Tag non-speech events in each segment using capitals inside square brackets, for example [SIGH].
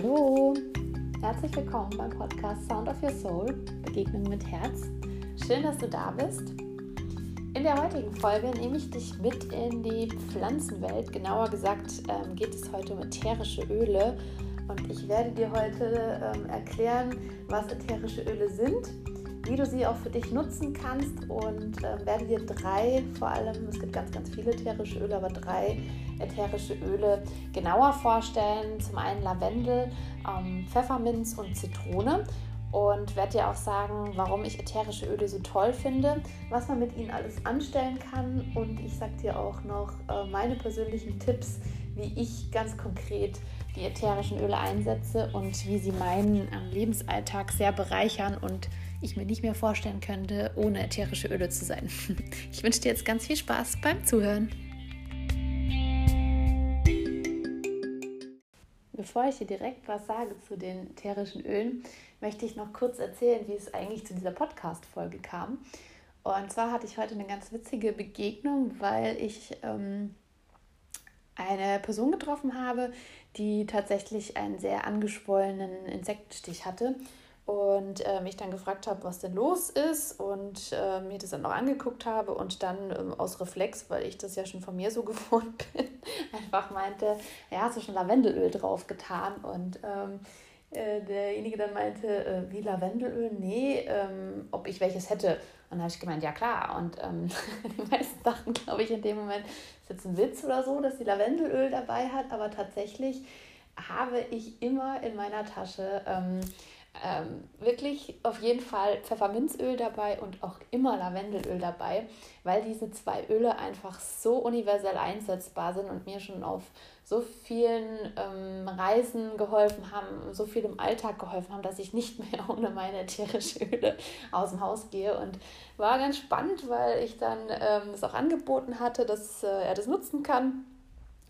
Hallo, herzlich willkommen beim Podcast Sound of Your Soul, Begegnung mit Herz. Schön, dass du da bist. In der heutigen Folge nehme ich dich mit in die Pflanzenwelt. Genauer gesagt ähm, geht es heute um ätherische Öle und ich werde dir heute ähm, erklären, was ätherische Öle sind, wie du sie auch für dich nutzen kannst und äh, werde dir drei, vor allem, es gibt ganz, ganz viele ätherische Öle, aber drei ätherische Öle genauer vorstellen. Zum einen Lavendel, ähm, Pfefferminz und Zitrone und werde dir auch sagen, warum ich ätherische Öle so toll finde, was man mit ihnen alles anstellen kann und ich sage dir auch noch äh, meine persönlichen Tipps, wie ich ganz konkret die ätherischen Öle einsetze und wie sie meinen ähm, Lebensalltag sehr bereichern und ich mir nicht mehr vorstellen könnte, ohne ätherische Öle zu sein. [LAUGHS] Ich wünsche dir jetzt ganz viel Spaß beim Zuhören. Bevor ich dir direkt was sage zu den ätherischen Ölen, möchte ich noch kurz erzählen, wie es eigentlich zu dieser Podcast-Folge kam. Und zwar hatte ich heute eine ganz witzige Begegnung, weil ich ähm, eine Person getroffen habe, die tatsächlich einen sehr angeschwollenen Insektenstich hatte und äh, mich dann gefragt habe, was denn los ist und äh, mir das dann auch angeguckt habe und dann ähm, aus Reflex, weil ich das ja schon von mir so [LAUGHS] gewohnt bin, einfach meinte, ja, hast du schon Lavendelöl drauf getan und ähm, äh, derjenige dann meinte, äh, wie Lavendelöl? Nee, ähm, ob ich welches hätte. Und dann habe ich gemeint, ja klar. Und ähm, [LAUGHS] die meisten dachten, glaube ich, in dem Moment, ist jetzt ein Witz oder so, dass sie Lavendelöl dabei hat. Aber tatsächlich habe ich immer in meiner Tasche ähm, wirklich auf jeden Fall Pfefferminzöl dabei und auch immer Lavendelöl dabei, weil diese zwei Öle einfach so universell einsetzbar sind und mir schon auf so vielen ähm, Reisen geholfen haben, so viel im Alltag geholfen haben, dass ich nicht mehr [LAUGHS] ohne meine ätherischen Öle aus dem Haus gehe. Und war ganz spannend, weil ich dann ähm, es auch angeboten hatte, dass äh, er das nutzen kann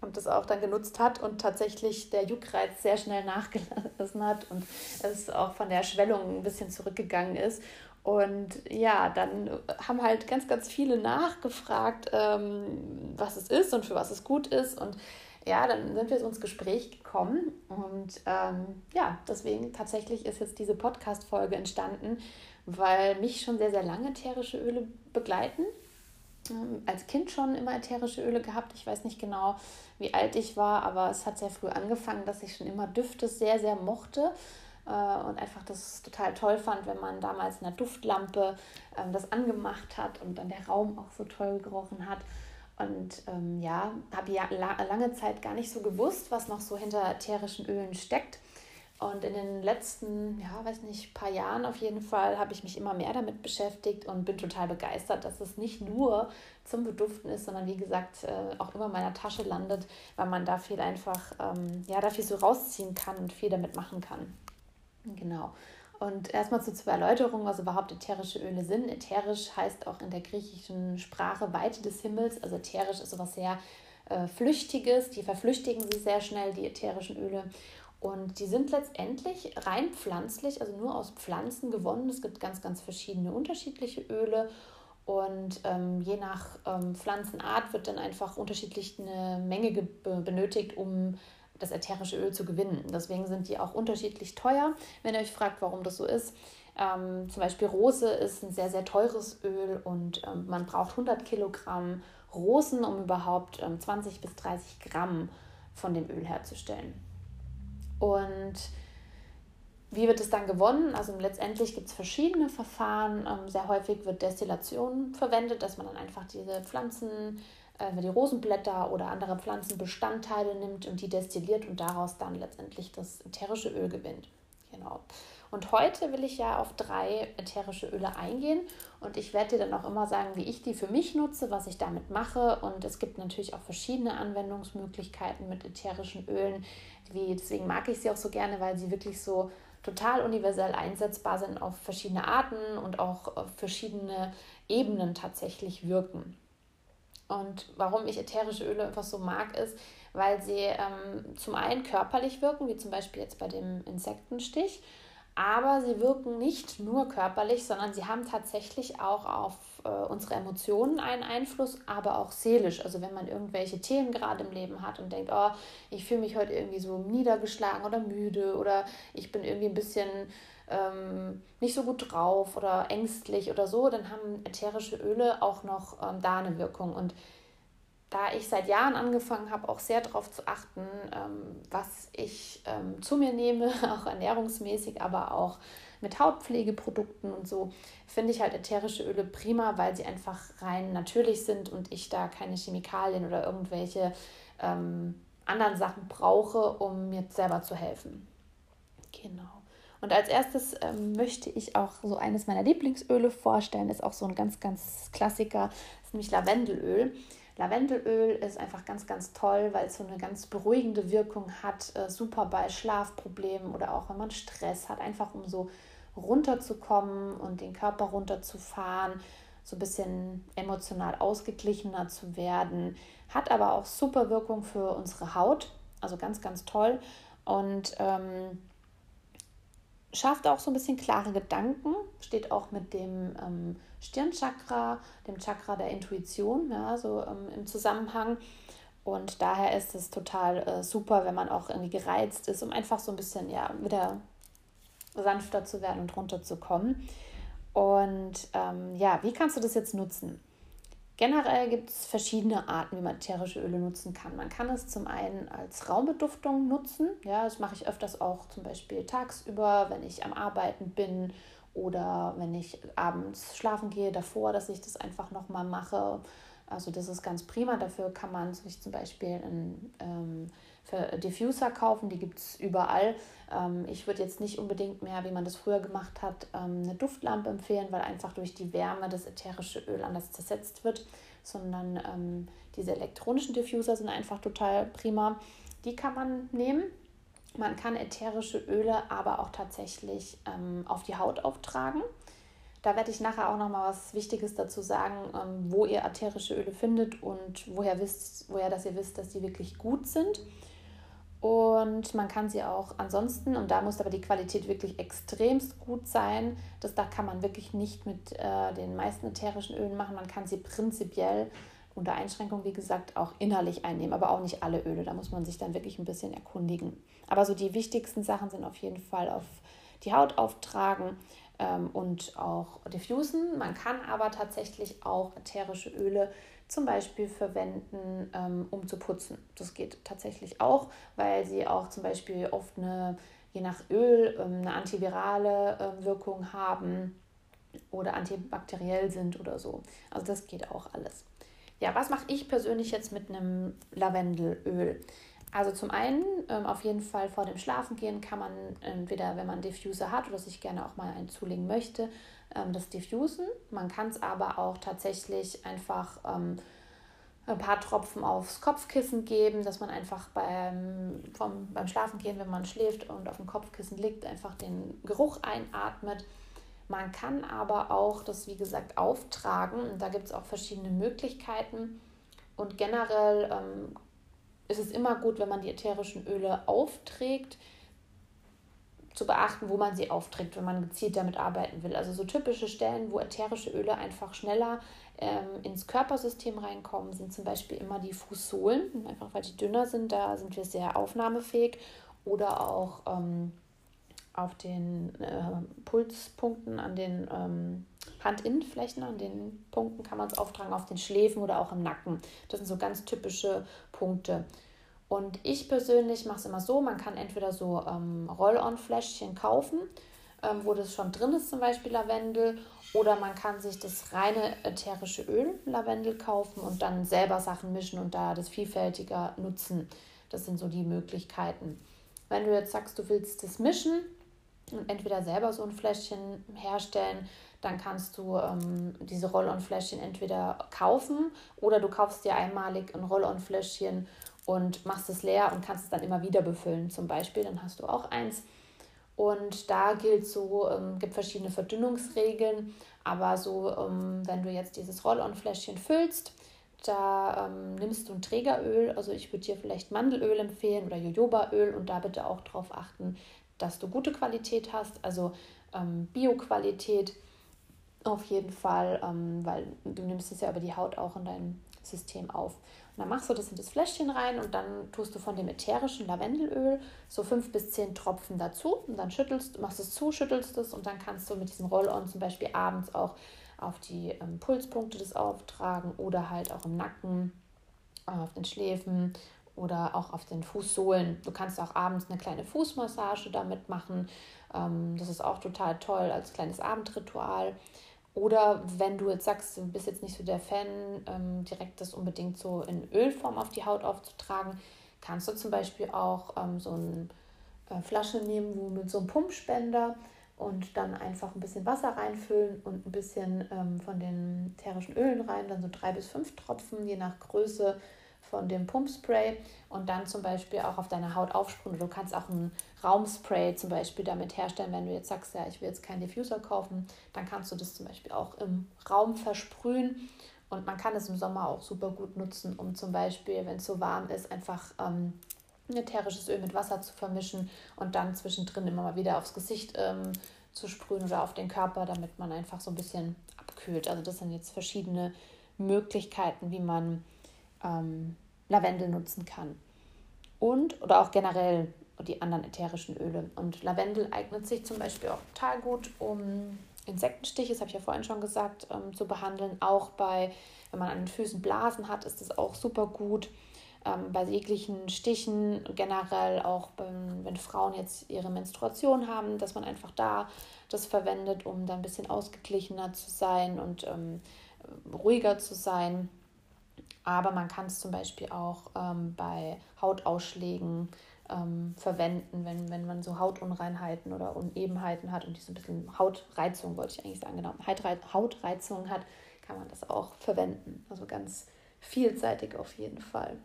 und das auch dann genutzt hat und tatsächlich der Juckreiz sehr schnell nachgelassen hat und es auch von der Schwellung ein bisschen zurückgegangen ist. Und ja, dann haben halt ganz, ganz viele nachgefragt, ähm, was es ist und für was es gut ist. Und ja, dann sind wir so ins Gespräch gekommen. Und ähm, ja, deswegen tatsächlich ist jetzt diese Podcast-Folge entstanden, weil mich schon sehr, sehr lange ätherische Öle begleiten als Kind schon immer ätherische Öle gehabt. Ich weiß nicht genau, wie alt ich war, aber es hat sehr früh angefangen, dass ich schon immer Düfte sehr, sehr mochte äh, und einfach das total toll fand, wenn man damals in der Duftlampe ähm, das angemacht hat und dann der Raum auch so toll gerochen hat. Und ähm, ja, habe ja lange Zeit gar nicht so gewusst, was noch so hinter ätherischen Ölen steckt. Und in den letzten, ja, weiß nicht, paar Jahren auf jeden Fall habe ich mich immer mehr damit beschäftigt und bin total begeistert, dass es nicht nur zum Beduften ist, sondern wie gesagt äh, auch immer in meiner Tasche landet, weil man da viel einfach, ähm, ja, da viel so rausziehen kann und viel damit machen kann. Genau. Und erstmal so zur Erläuterung, was überhaupt ätherische Öle sind. Ätherisch heißt auch in der griechischen Sprache Weite des Himmels. Also ätherisch ist sowas sehr äh, Flüchtiges. Die verflüchtigen sich sehr schnell, die ätherischen Öle. Und die sind letztendlich rein pflanzlich, also nur aus Pflanzen gewonnen. Es gibt ganz, ganz verschiedene unterschiedliche Öle. Und ähm, je nach ähm, Pflanzenart wird dann einfach unterschiedlich eine Menge benötigt, um das ätherische Öl zu gewinnen. Deswegen sind die auch unterschiedlich teuer. Wenn ihr euch fragt, warum das so ist, ähm, zum Beispiel Rose ist ein sehr, sehr teures Öl und ähm, man braucht 100 Kilogramm Rosen, um überhaupt ähm, 20 bis 30 Gramm von dem Öl herzustellen. Und wie wird es dann gewonnen? Also letztendlich gibt es verschiedene Verfahren. Ähm, sehr häufig wird Destillation verwendet, dass man dann einfach diese Pflanzen, äh, die Rosenblätter oder andere Pflanzenbestandteile nimmt und die destilliert und daraus dann letztendlich das ätherische Öl gewinnt. Genau. Und heute will ich ja auf drei ätherische Öle eingehen und ich werde dir dann auch immer sagen, wie ich die für mich nutze, was ich damit mache. Und es gibt natürlich auch verschiedene Anwendungsmöglichkeiten mit ätherischen Ölen. Wie, deswegen mag ich sie auch so gerne, weil sie wirklich so total universell einsetzbar sind auf verschiedene Arten und auch auf verschiedene Ebenen tatsächlich wirken. Und warum ich ätherische Öle einfach so mag, ist, weil sie ähm, zum einen körperlich wirken, wie zum Beispiel jetzt bei dem Insektenstich, aber sie wirken nicht nur körperlich, sondern sie haben tatsächlich auch auf äh, unsere Emotionen einen Einfluss, aber auch seelisch. Also wenn man irgendwelche Themen gerade im Leben hat und denkt, oh, ich fühle mich heute irgendwie so niedergeschlagen oder müde oder ich bin irgendwie ein bisschen ähm, nicht so gut drauf oder ängstlich oder so, dann haben ätherische Öle auch noch ähm, da eine Wirkung. Und da ich seit Jahren angefangen habe, auch sehr darauf zu achten, ähm, was ich ähm, zu mir nehme, [LAUGHS] auch ernährungsmäßig, aber auch mit Hautpflegeprodukten und so, finde ich halt ätherische Öle prima, weil sie einfach rein natürlich sind und ich da keine Chemikalien oder irgendwelche ähm, anderen Sachen brauche, um mir selber zu helfen. Genau. Und als erstes ähm, möchte ich auch so eines meiner Lieblingsöle vorstellen. Ist auch so ein ganz, ganz Klassiker, ist nämlich Lavendelöl. Lavendelöl ist einfach ganz, ganz toll, weil es so eine ganz beruhigende Wirkung hat. Äh, super bei Schlafproblemen oder auch wenn man Stress hat, einfach um so runterzukommen und den Körper runterzufahren, so ein bisschen emotional ausgeglichener zu werden. Hat aber auch super Wirkung für unsere Haut, also ganz, ganz toll. Und ähm, schafft auch so ein bisschen klare Gedanken, steht auch mit dem ähm, Stirnchakra, dem Chakra der Intuition, ja, so ähm, im Zusammenhang. Und daher ist es total äh, super, wenn man auch irgendwie gereizt ist, um einfach so ein bisschen ja, wieder sanfter zu werden und runterzukommen. Und ähm, ja, wie kannst du das jetzt nutzen? Generell gibt es verschiedene Arten, wie man ätherische Öle nutzen kann. Man kann es zum einen als Raumbeduftung nutzen. Ja, das mache ich öfters auch zum Beispiel tagsüber, wenn ich am Arbeiten bin oder wenn ich abends schlafen gehe davor, dass ich das einfach nochmal mache. Also das ist ganz prima. Dafür kann man sich zum Beispiel einen ähm, Diffuser kaufen, die gibt es überall. Ähm, ich würde jetzt nicht unbedingt mehr, wie man das früher gemacht hat, ähm, eine Duftlampe empfehlen, weil einfach durch die Wärme das ätherische Öl anders zersetzt wird, sondern ähm, diese elektronischen Diffuser sind einfach total prima. Die kann man nehmen man kann ätherische Öle aber auch tatsächlich ähm, auf die Haut auftragen. Da werde ich nachher auch noch mal was Wichtiges dazu sagen, ähm, wo ihr ätherische Öle findet und woher wisst, woher dass ihr wisst, dass sie wirklich gut sind. Und man kann sie auch ansonsten, und da muss aber die Qualität wirklich extremst gut sein, das da kann man wirklich nicht mit äh, den meisten ätherischen Ölen machen. Man kann sie prinzipiell unter Einschränkung, wie gesagt, auch innerlich einnehmen, aber auch nicht alle Öle. Da muss man sich dann wirklich ein bisschen erkundigen. Aber so die wichtigsten Sachen sind auf jeden Fall auf die Haut auftragen ähm, und auch diffusen. Man kann aber tatsächlich auch ätherische Öle zum Beispiel verwenden, ähm, um zu putzen. Das geht tatsächlich auch, weil sie auch zum Beispiel oft eine, je nach Öl, ähm, eine antivirale äh, Wirkung haben oder antibakteriell sind oder so. Also das geht auch alles. Ja, was mache ich persönlich jetzt mit einem Lavendelöl? Also zum einen ähm, auf jeden Fall vor dem Schlafengehen kann man entweder, wenn man Diffuser hat oder sich gerne auch mal einen zulegen möchte, ähm, das diffusen. Man kann es aber auch tatsächlich einfach ähm, ein paar Tropfen aufs Kopfkissen geben, dass man einfach beim, vom, beim Schlafengehen, wenn man schläft und auf dem Kopfkissen liegt, einfach den Geruch einatmet. Man kann aber auch das, wie gesagt, auftragen. Und da gibt es auch verschiedene Möglichkeiten. Und generell ähm, ist es immer gut, wenn man die ätherischen Öle aufträgt, zu beachten, wo man sie aufträgt, wenn man gezielt damit arbeiten will. Also so typische Stellen, wo ätherische Öle einfach schneller ähm, ins Körpersystem reinkommen, sind zum Beispiel immer die Fußsohlen, einfach weil die dünner sind, da sind wir sehr aufnahmefähig. Oder auch ähm, auf den äh, Pulspunkten, an den ähm, Handinnenflächen, an den Punkten kann man es auftragen, auf den Schläfen oder auch im Nacken. Das sind so ganz typische Punkte. Und ich persönlich mache es immer so, man kann entweder so ähm, Roll-on-Fläschchen kaufen, ähm, wo das schon drin ist, zum Beispiel Lavendel, oder man kann sich das reine ätherische Öl Lavendel kaufen und dann selber Sachen mischen und da das vielfältiger nutzen. Das sind so die Möglichkeiten. Wenn du jetzt sagst, du willst das mischen, und entweder selber so ein Fläschchen herstellen, dann kannst du ähm, diese Roll-on-Fläschchen entweder kaufen oder du kaufst dir einmalig ein Roll-on-Fläschchen und machst es leer und kannst es dann immer wieder befüllen, zum Beispiel. Dann hast du auch eins. Und da gilt so, ähm, gibt verschiedene Verdünnungsregeln, aber so, ähm, wenn du jetzt dieses Roll-on-Fläschchen füllst, da ähm, nimmst du ein Trägeröl, also ich würde dir vielleicht Mandelöl empfehlen oder Jojobaöl und da bitte auch darauf achten, dass du gute Qualität hast, also ähm, Bio-Qualität auf jeden Fall, ähm, weil du nimmst es ja über die Haut auch in dein System auf. Und dann machst du das in das Fläschchen rein und dann tust du von dem ätherischen Lavendelöl so fünf bis zehn Tropfen dazu und dann schüttelst, machst es zu, schüttelst es und dann kannst du mit diesem Roll-On zum Beispiel abends auch auf die ähm, Pulspunkte das auftragen oder halt auch im Nacken, auf den Schläfen oder auch auf den Fußsohlen. Du kannst auch abends eine kleine Fußmassage damit machen. Ähm, das ist auch total toll als kleines Abendritual. Oder wenn du jetzt sagst, du bist jetzt nicht so der Fan, ähm, direkt das unbedingt so in Ölform auf die Haut aufzutragen, kannst du zum Beispiel auch ähm, so eine äh, Flasche nehmen, wo mit so einem Pumpspender und dann einfach ein bisschen Wasser reinfüllen und ein bisschen ähm, von den ätherischen Ölen rein, dann so drei bis fünf Tropfen, je nach Größe von dem Pumpspray und dann zum Beispiel auch auf deine Haut aufsprühen. Du kannst auch ein Raumspray zum Beispiel damit herstellen, wenn du jetzt sagst, ja, ich will jetzt keinen Diffuser kaufen, dann kannst du das zum Beispiel auch im Raum versprühen. Und man kann es im Sommer auch super gut nutzen, um zum Beispiel, wenn es so warm ist, einfach ähm, ein ätherisches Öl mit Wasser zu vermischen und dann zwischendrin immer mal wieder aufs Gesicht ähm, zu sprühen oder auf den Körper, damit man einfach so ein bisschen abkühlt. Also das sind jetzt verschiedene Möglichkeiten, wie man ähm, Lavendel nutzen kann. Und oder auch generell die anderen ätherischen Öle. Und Lavendel eignet sich zum Beispiel auch total gut, um Insektenstiche, das habe ich ja vorhin schon gesagt, ähm, zu behandeln. Auch bei, wenn man an den Füßen Blasen hat, ist das auch super gut. Ähm, bei jeglichen Stichen, generell auch beim, wenn Frauen jetzt ihre Menstruation haben, dass man einfach da das verwendet, um da ein bisschen ausgeglichener zu sein und ähm, ruhiger zu sein. Aber man kann es zum Beispiel auch ähm, bei Hautausschlägen ähm, verwenden, wenn, wenn man so Hautunreinheiten oder Unebenheiten hat und diese ein bisschen Hautreizung, wollte ich eigentlich sagen, genau, Hautreizung hat, kann man das auch verwenden. Also ganz vielseitig auf jeden Fall.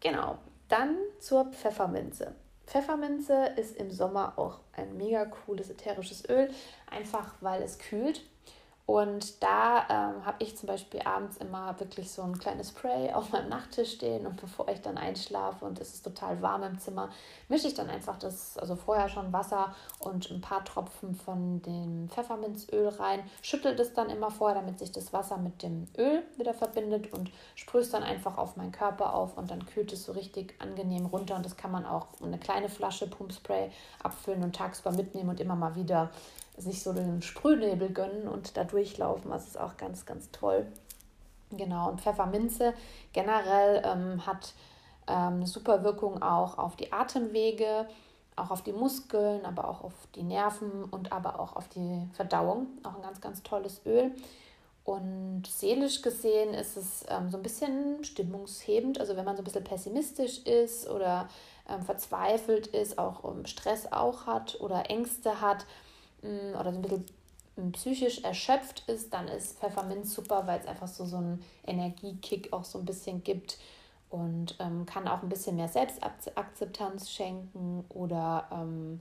Genau, dann zur Pfefferminze. Pfefferminze ist im Sommer auch ein mega cooles ätherisches Öl, einfach weil es kühlt und da ähm, habe ich zum Beispiel abends immer wirklich so ein kleines Spray auf meinem Nachttisch stehen und [LAUGHS] bevor ich dann einschlafe und es ist total warm im Zimmer, mische ich dann einfach das, also vorher schon Wasser und ein paar Tropfen von dem Pfefferminzöl rein, schüttel das dann immer vorher, damit sich das Wasser mit dem Öl wieder verbindet und sprühe es dann einfach auf meinen Körper auf und dann kühlt es so richtig angenehm runter und das kann man auch in eine kleine Flasche Pumpspray abfüllen und tagsüber mitnehmen und immer mal wieder sich so den Sprühnebel gönnen und da durchlaufen. Das ist auch ganz, ganz toll. Genau, und Pfefferminze generell ähm, hat ähm, eine super Wirkung auch auf die Atemwege, auch auf die Muskeln, aber auch auf die Nerven und aber auch auf die Verdauung. Auch ein ganz, ganz tolles Öl. Und seelisch gesehen ist es ähm, so ein bisschen stimmungshebend. Also wenn man so ein bisschen pessimistisch ist oder ähm, verzweifelt ist, auch um Stress auch hat oder Ängste hat, oder so ein bisschen mm, psychisch erschöpft ist, dann ist Pfefferminz super, weil es einfach so, so einen Energiekick auch so ein bisschen gibt und ähm, kann auch ein bisschen mehr Selbstakzeptanz schenken oder ähm,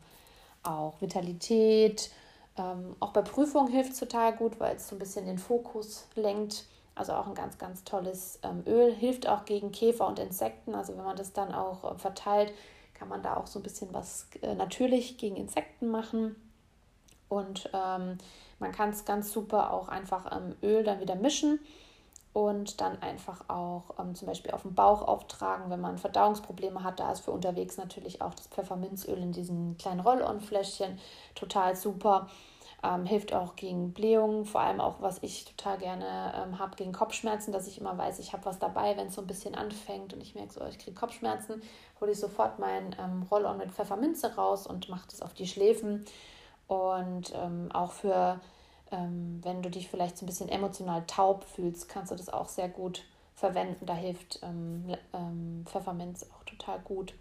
auch Vitalität. Ähm, auch bei Prüfungen hilft es total gut, weil es so ein bisschen den Fokus lenkt. Also auch ein ganz, ganz tolles ähm, Öl. Hilft auch gegen Käfer und Insekten. Also wenn man das dann auch äh, verteilt, kann man da auch so ein bisschen was äh, natürlich gegen Insekten machen. Und ähm, man kann es ganz super auch einfach im Öl dann wieder mischen und dann einfach auch ähm, zum Beispiel auf den Bauch auftragen, wenn man Verdauungsprobleme hat. Da ist für unterwegs natürlich auch das Pfefferminzöl in diesen kleinen Roll-on-Fläschchen total super. Ähm, hilft auch gegen Blähungen, vor allem auch, was ich total gerne ähm, habe, gegen Kopfschmerzen, dass ich immer weiß, ich habe was dabei, wenn es so ein bisschen anfängt und ich merke so, ich kriege Kopfschmerzen, hole ich sofort mein ähm, Roll-on mit Pfefferminze raus und mache das auf die Schläfen und ähm, auch für, ähm, wenn du dich vielleicht so ein bisschen emotional taub fühlst, kannst du das auch sehr gut verwenden. Da hilft ähm, ähm Pfefferminz auch total gut.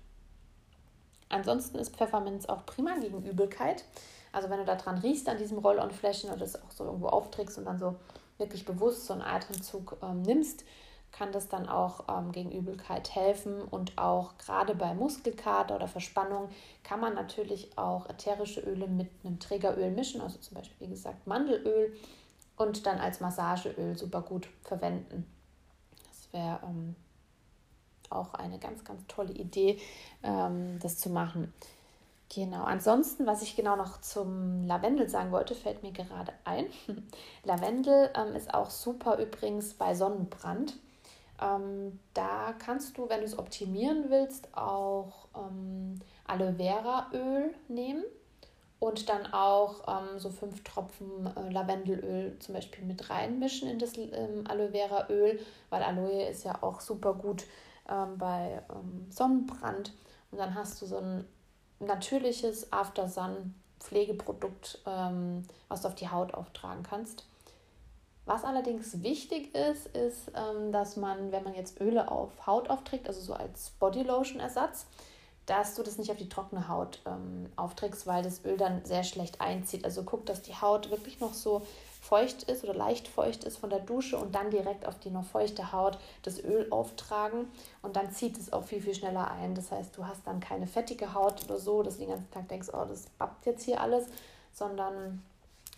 Ansonsten ist Pfefferminz auch prima gegen Übelkeit. Also wenn du da dran riechst an diesem Roll-on-Fläschchen oder das auch so irgendwo aufträgst und dann so wirklich bewusst so einen Atemzug ähm, nimmst, kann das dann auch ähm, gegen Übelkeit helfen. Und auch gerade bei Muskelkater oder Verspannung kann man natürlich auch ätherische Öle mit einem Trägeröl mischen, also zum Beispiel, wie gesagt, Mandelöl und dann als Massageöl super gut verwenden. Das wäre ähm, auch eine ganz, ganz tolle Idee, ähm, das zu machen. Genau, ansonsten, was ich genau noch zum Lavendel sagen wollte, fällt mir gerade ein. [LAUGHS] Lavendel ähm, ist auch super übrigens bei Sonnenbrand. Ähm, da kannst du, wenn du es optimieren willst, auch ähm, Aloe Vera Öl nehmen und dann auch ähm, so fünf Tropfen äh, Lavendelöl zum Beispiel mit reinmischen in das ähm, Aloe Vera Öl, weil Aloe ist ja auch super gut ähm, bei ähm, Sonnenbrand. Und dann hast du so ein natürliches After Sun Pflegeprodukt, was du auf die Haut auftragen kannst. Was allerdings wichtig ist, ist, ähm, dass man, wenn man jetzt Öle auf Haut aufträgt, also so als Bodylotion-Ersatz, dass du das nicht auf die trockene Haut ähm, aufträgst, weil das Öl dann sehr schlecht einzieht. Also guck, dass die Haut wirklich noch so feucht ist oder leicht feucht ist von der Dusche und dann direkt auf die noch feuchte Haut das Öl auftragen und dann zieht es auch viel, viel schneller ein. Das heißt, du hast dann keine fettige Haut oder so, dass du den ganzen Tag denkst, oh, das babbt jetzt hier alles, sondern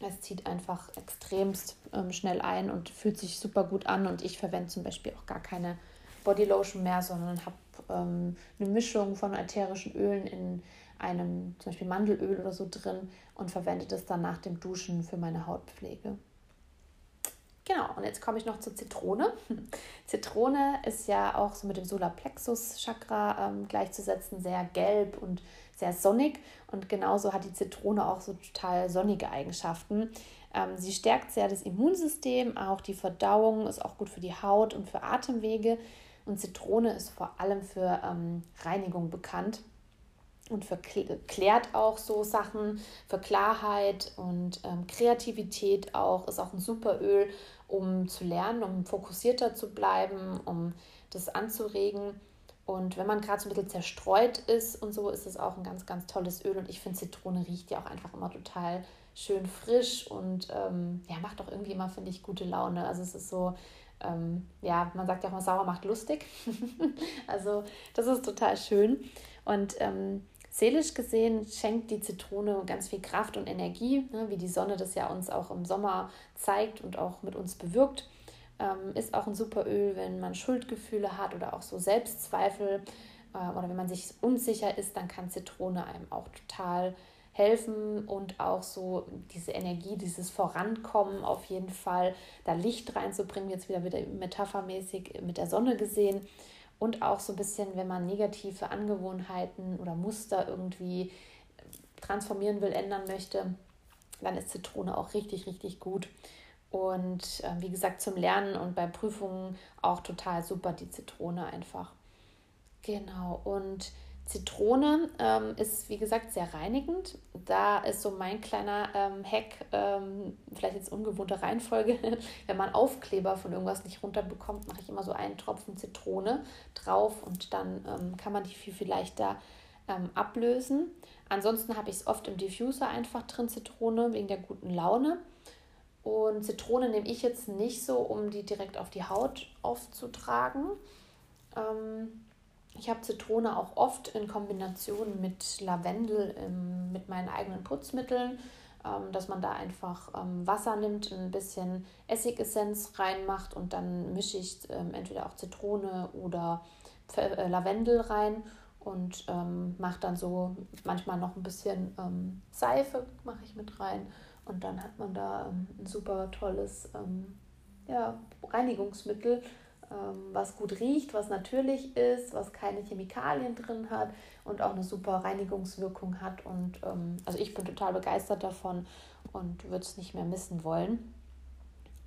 es zieht einfach extremst ähm, schnell ein und fühlt sich super gut an. Und ich verwende zum Beispiel auch gar keine Bodylotion mehr, sondern habe ähm, eine Mischung von ätherischen Ölen in einem zum Beispiel Mandelöl oder so drin und verwende das dann nach dem Duschen für meine Hautpflege. Genau, und jetzt komme ich noch zur Zitrone. [LAUGHS] Zitrone ist ja auch so mit dem Solarplexus-Chakra ähm, gleichzusetzen, sehr gelb und sehr sonnig. Und genauso hat die Zitrone auch so total sonnige Eigenschaften. Ähm, sie stärkt sehr das Immunsystem, auch die Verdauung ist auch gut für die Haut und für Atemwege. Und Zitrone ist vor allem für ähm, Reinigung bekannt und verklärt auch so Sachen für Klarheit und ähm, Kreativität auch. Ist auch ein super Öl, um zu lernen, um fokussierter zu bleiben, um das anzuregen. Und wenn man gerade so ein bisschen zerstreut ist und so, ist es auch ein ganz, ganz tolles Öl. Und ich finde, Zitrone riecht ja auch einfach immer total schön frisch und ähm, ja, macht auch irgendwie immer, finde ich, gute Laune. Also es ist so, ähm, ja, man sagt ja auch mal, sauer macht lustig. [LAUGHS] also das ist total schön. Und ähm, Seelisch gesehen schenkt die Zitrone ganz viel Kraft und Energie, ne, wie die Sonne das ja uns auch im Sommer zeigt und auch mit uns bewirkt. Ähm, ist auch ein super Öl, wenn man Schuldgefühle hat oder auch so Selbstzweifel äh, oder wenn man sich unsicher ist, dann kann Zitrone einem auch total helfen und auch so diese Energie, dieses Vorankommen auf jeden Fall, da Licht reinzubringen, jetzt wieder wieder metaphermäßig mit der Sonne gesehen und auch so ein bisschen, wenn man negative Angewohnheiten oder Muster irgendwie transformieren will, ändern möchte, dann ist Zitrone auch richtig, richtig gut. Und äh, wie gesagt, zum Lernen und bei Prüfungen auch total super die Zitrone einfach. Genau. Und Zitrone ähm, ist, wie gesagt, sehr reinigend. Da ist so mein kleiner ähm, Hack, ähm, vielleicht jetzt ungewohnte Reihenfolge. [LAUGHS] Wenn man Aufkleber von irgendwas nicht runterbekommt, mache ich immer so einen Tropfen Zitrone drauf und dann ähm, kann man die viel, viel leichter ähm, ablösen. Ansonsten habe ich es oft im Diffuser einfach drin, Zitrone, wegen der guten Laune. Und Zitrone nehme ich jetzt nicht so, um die direkt auf die Haut aufzutragen. Ähm, ich habe Zitrone auch oft in Kombination mit Lavendel im, mit meinen eigenen Putzmitteln, ähm, dass man da einfach ähm, Wasser nimmt, ein bisschen Essigessenz reinmacht und dann mische ich ähm, entweder auch Zitrone oder äh, Lavendel rein und ähm, mache dann so manchmal noch ein bisschen ähm, Seife mache ich mit rein und dann hat man da ähm, ein super tolles ja, Reinigungsmittel. ähm, was gut riecht, was natürlich ist, was keine Chemikalien drin hat und auch eine super Reinigungswirkung hat. Und ähm, also ich bin total begeistert davon und würde es nicht mehr missen wollen.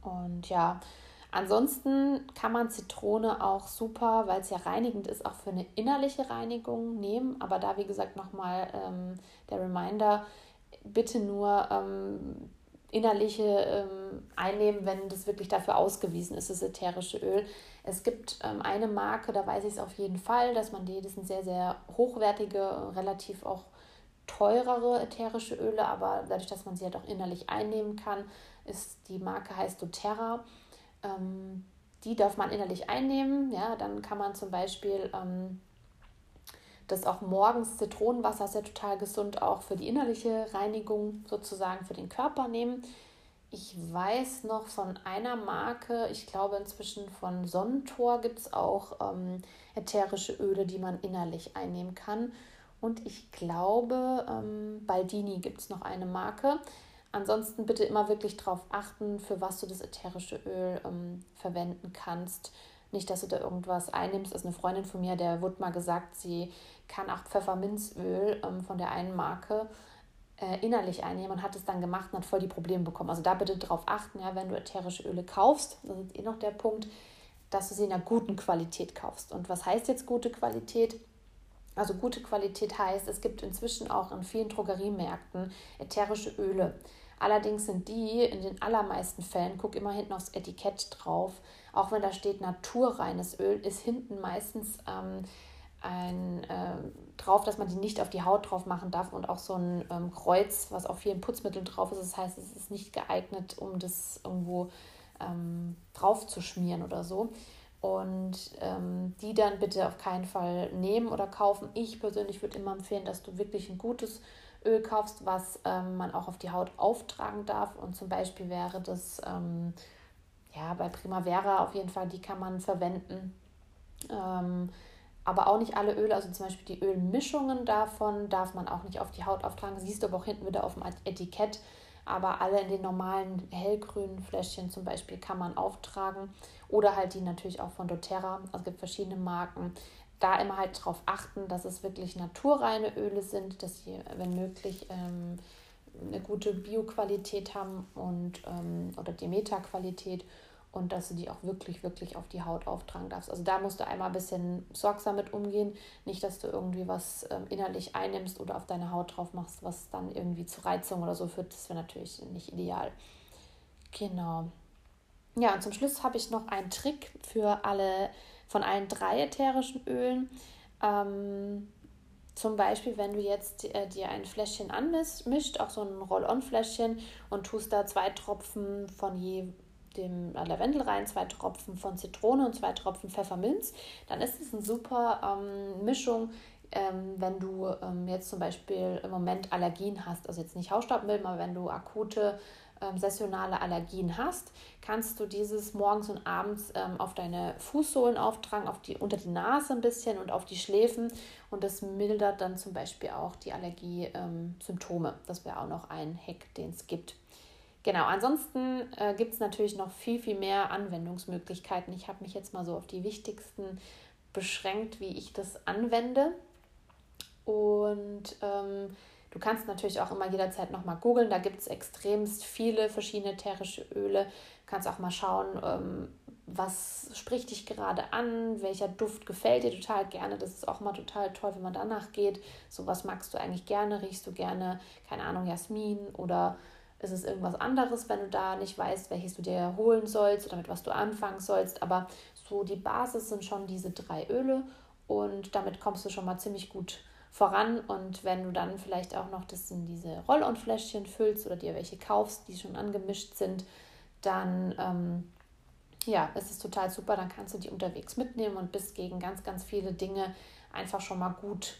Und ja, ansonsten kann man Zitrone auch super, weil es ja reinigend ist, auch für eine innerliche Reinigung nehmen. Aber da, wie gesagt, nochmal ähm, der Reminder, bitte nur ähm, innerliche ähm, einnehmen, wenn das wirklich dafür ausgewiesen ist, das ätherische Öl. Es gibt ähm, eine Marke, da weiß ich es auf jeden Fall, dass man die, das sind sehr, sehr hochwertige, relativ auch teurere ätherische Öle, aber dadurch, dass man sie halt auch innerlich einnehmen kann, ist die Marke heißt doTERRA. Ähm, die darf man innerlich einnehmen. Ja, dann kann man zum Beispiel ähm, das auch morgens Zitronenwasser ist ja total gesund, auch für die innerliche Reinigung sozusagen für den Körper nehmen. Ich weiß noch von einer Marke, ich glaube inzwischen von Sonnentor gibt es auch ähm, ätherische Öle, die man innerlich einnehmen kann. Und ich glaube, ähm, Baldini gibt es noch eine Marke. Ansonsten bitte immer wirklich darauf achten, für was du das ätherische Öl ähm, verwenden kannst. Nicht, dass du da irgendwas einnimmst. Das ist eine Freundin von mir, der wurde mal gesagt, sie kann auch Pfefferminzöl ähm, von der einen Marke äh, innerlich einnehmen und hat es dann gemacht und hat voll die Probleme bekommen. Also da bitte darauf achten, ja, wenn du ätherische Öle kaufst, das ist eh noch der Punkt, dass du sie in einer guten Qualität kaufst. Und was heißt jetzt gute Qualität? Also gute Qualität heißt, es gibt inzwischen auch in vielen Drogeriemärkten ätherische Öle. Allerdings sind die in den allermeisten Fällen, guck immer hinten aufs Etikett drauf, auch wenn da steht naturreines Öl, ist hinten meistens ähm, ein äh, drauf, dass man die nicht auf die Haut drauf machen darf und auch so ein ähm, Kreuz, was auf vielen Putzmitteln drauf ist. Das heißt, es ist nicht geeignet, um das irgendwo ähm, drauf zu schmieren oder so. Und ähm, die dann bitte auf keinen Fall nehmen oder kaufen. Ich persönlich würde immer empfehlen, dass du wirklich ein gutes Öl kaufst, was ähm, man auch auf die Haut auftragen darf. Und zum Beispiel wäre das ähm, ja bei Primavera auf jeden Fall, die kann man verwenden. Aber auch nicht alle Öle, also zum Beispiel die Ölmischungen davon darf man auch nicht auf die Haut auftragen. Siehst du aber auch hinten wieder auf dem Etikett. Aber alle in den normalen hellgrünen Fläschchen zum Beispiel kann man auftragen. Oder halt die natürlich auch von doTERRA. Also es gibt verschiedene Marken. Da immer halt darauf achten, dass es wirklich naturreine Öle sind, dass sie, wenn möglich, ähm, eine gute Bioqualität haben und ähm, oder Demeter-Qualität und dass du die auch wirklich, wirklich auf die Haut auftragen darfst. Also da musst du einmal ein bisschen sorgsam mit umgehen. Nicht, dass du irgendwie was ähm, innerlich einnimmst oder auf deine Haut drauf machst, was dann irgendwie zu Reizung oder so führt. Das wäre natürlich nicht ideal. Genau. Ja, und zum Schluss habe ich noch einen Trick für alle, von allen drei ätherischen Ölen. Ähm, zum Beispiel, wenn du jetzt äh, dir ein Fläschchen anmischt, auch so ein Roll-on-Fläschchen und tust da zwei Tropfen von je dem Lavendel rein, zwei Tropfen von Zitrone und zwei Tropfen Pfefferminz. Dann ist es eine super ähm, Mischung, ähm, wenn du ähm, jetzt zum Beispiel im Moment Allergien hast, also jetzt nicht Hausstaubmilben, aber wenn du akute ähm, saisonale Allergien hast, kannst du dieses morgens und abends ähm, auf deine Fußsohlen auftragen, auf die, unter die Nase ein bisschen und auf die Schläfen und das mildert dann zum Beispiel auch die Allergie-Symptome. das wäre auch noch ein Hack, den es gibt. Genau, ansonsten äh, gibt es natürlich noch viel, viel mehr Anwendungsmöglichkeiten. Ich habe mich jetzt mal so auf die wichtigsten beschränkt, wie ich das anwende. Und ähm, du kannst natürlich auch immer jederzeit nochmal googeln. Da gibt es extremst viele verschiedene ätherische Öle. Du kannst auch mal schauen, ähm, was spricht dich gerade an, welcher Duft gefällt dir total gerne. Das ist auch mal total toll, wenn man danach geht. So was magst du eigentlich gerne, riechst du gerne, keine Ahnung, Jasmin oder ist es irgendwas anderes, wenn du da nicht weißt, welches du dir holen sollst oder mit was du anfangen sollst. Aber so die Basis sind schon diese drei Öle und damit kommst du schon mal ziemlich gut voran. Und wenn du dann vielleicht auch noch das in diese Roll-on-Fläschchen füllst oder dir welche kaufst, die schon angemischt sind, dann ähm, ja, ist es total super. Dann kannst du die unterwegs mitnehmen und bist gegen ganz, ganz viele Dinge einfach schon mal gut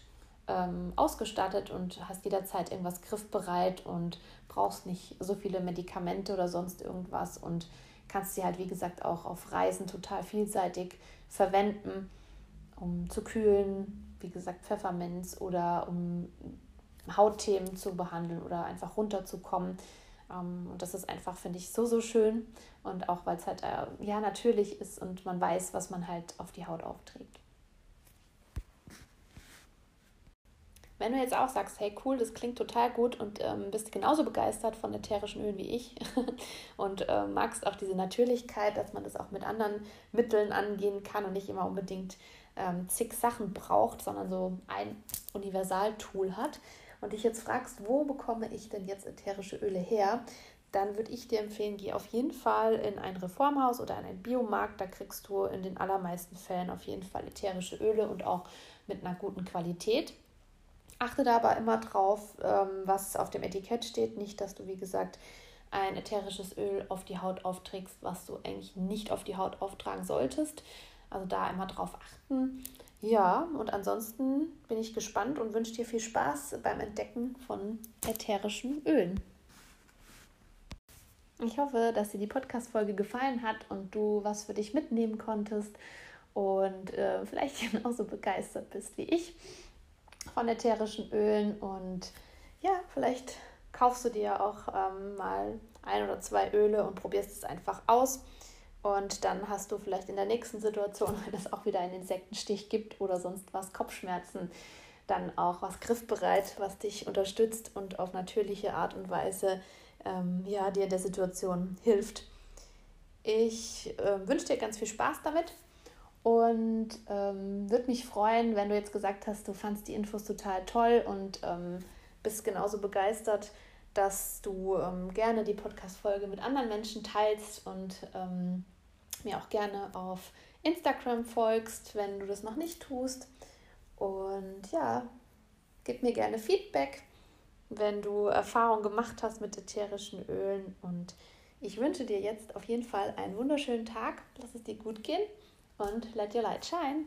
ähm, ausgestattet und hast jederzeit irgendwas griffbereit und brauchst nicht so viele Medikamente oder sonst irgendwas und kannst sie halt, wie gesagt, auch auf Reisen total vielseitig verwenden, um zu kühlen, wie gesagt, Pfefferminz oder um Hautthemen zu behandeln oder einfach runterzukommen. Ähm, und das ist einfach, finde ich, so, so schön. Und auch, weil es halt äh, ja natürlich ist und man weiß, was man halt auf die Haut aufträgt. Wenn du jetzt auch sagst, hey cool, das klingt total gut und ähm, bist genauso begeistert von ätherischen Ölen wie ich [LAUGHS] und äh, magst auch diese Natürlichkeit, dass man das auch mit anderen Mitteln angehen kann und nicht immer unbedingt ähm, zig Sachen braucht, sondern so ein Universaltool hat und dich jetzt fragst, wo bekomme ich denn jetzt ätherische Öle her, dann würde ich dir empfehlen, geh auf jeden Fall in ein Reformhaus oder in einen Biomarkt. Da kriegst du in den allermeisten Fällen auf jeden Fall ätherische Öle und auch mit einer guten Qualität. Achte da aber immer drauf, ähm, was auf dem Etikett steht. Nicht, dass du, wie gesagt, ein ätherisches Öl auf die Haut aufträgst, was du eigentlich nicht auf die Haut auftragen solltest. Also da immer drauf achten. Ja, und ansonsten bin ich gespannt und wünsche dir viel Spaß beim Entdecken von ätherischen Ölen. Ich hoffe, dass dir die Podcast-Folge gefallen hat und du was für dich mitnehmen konntest und äh, vielleicht [LAUGHS] genauso begeistert bist wie ich von ätherischen Ölen und ja, vielleicht kaufst du dir auch ähm, mal ein oder zwei Öle und probierst es einfach aus. Und dann hast du vielleicht in der nächsten Situation, [LAUGHS] wenn es auch wieder einen Insektenstich gibt oder sonst was, Kopfschmerzen, dann auch was griffbereit, was dich unterstützt und auf natürliche Art und Weise ähm, ja, dir in der Situation hilft. Ich äh, wünsche dir ganz viel Spaß damit und ähm, würde mich freuen, wenn du jetzt gesagt hast, du fandst die Infos total toll und ähm, bist genauso begeistert, dass du ähm, gerne die Podcast-Folge mit anderen Menschen teilst und ähm, mir auch gerne auf Instagram folgst, wenn du das noch nicht tust. Und ja, gib mir gerne Feedback, wenn du Erfahrung gemacht hast mit ätherischen Ölen. Und ich wünsche dir jetzt auf jeden Fall einen wunderschönen Tag. Lass es dir gut gehen und let your light shine.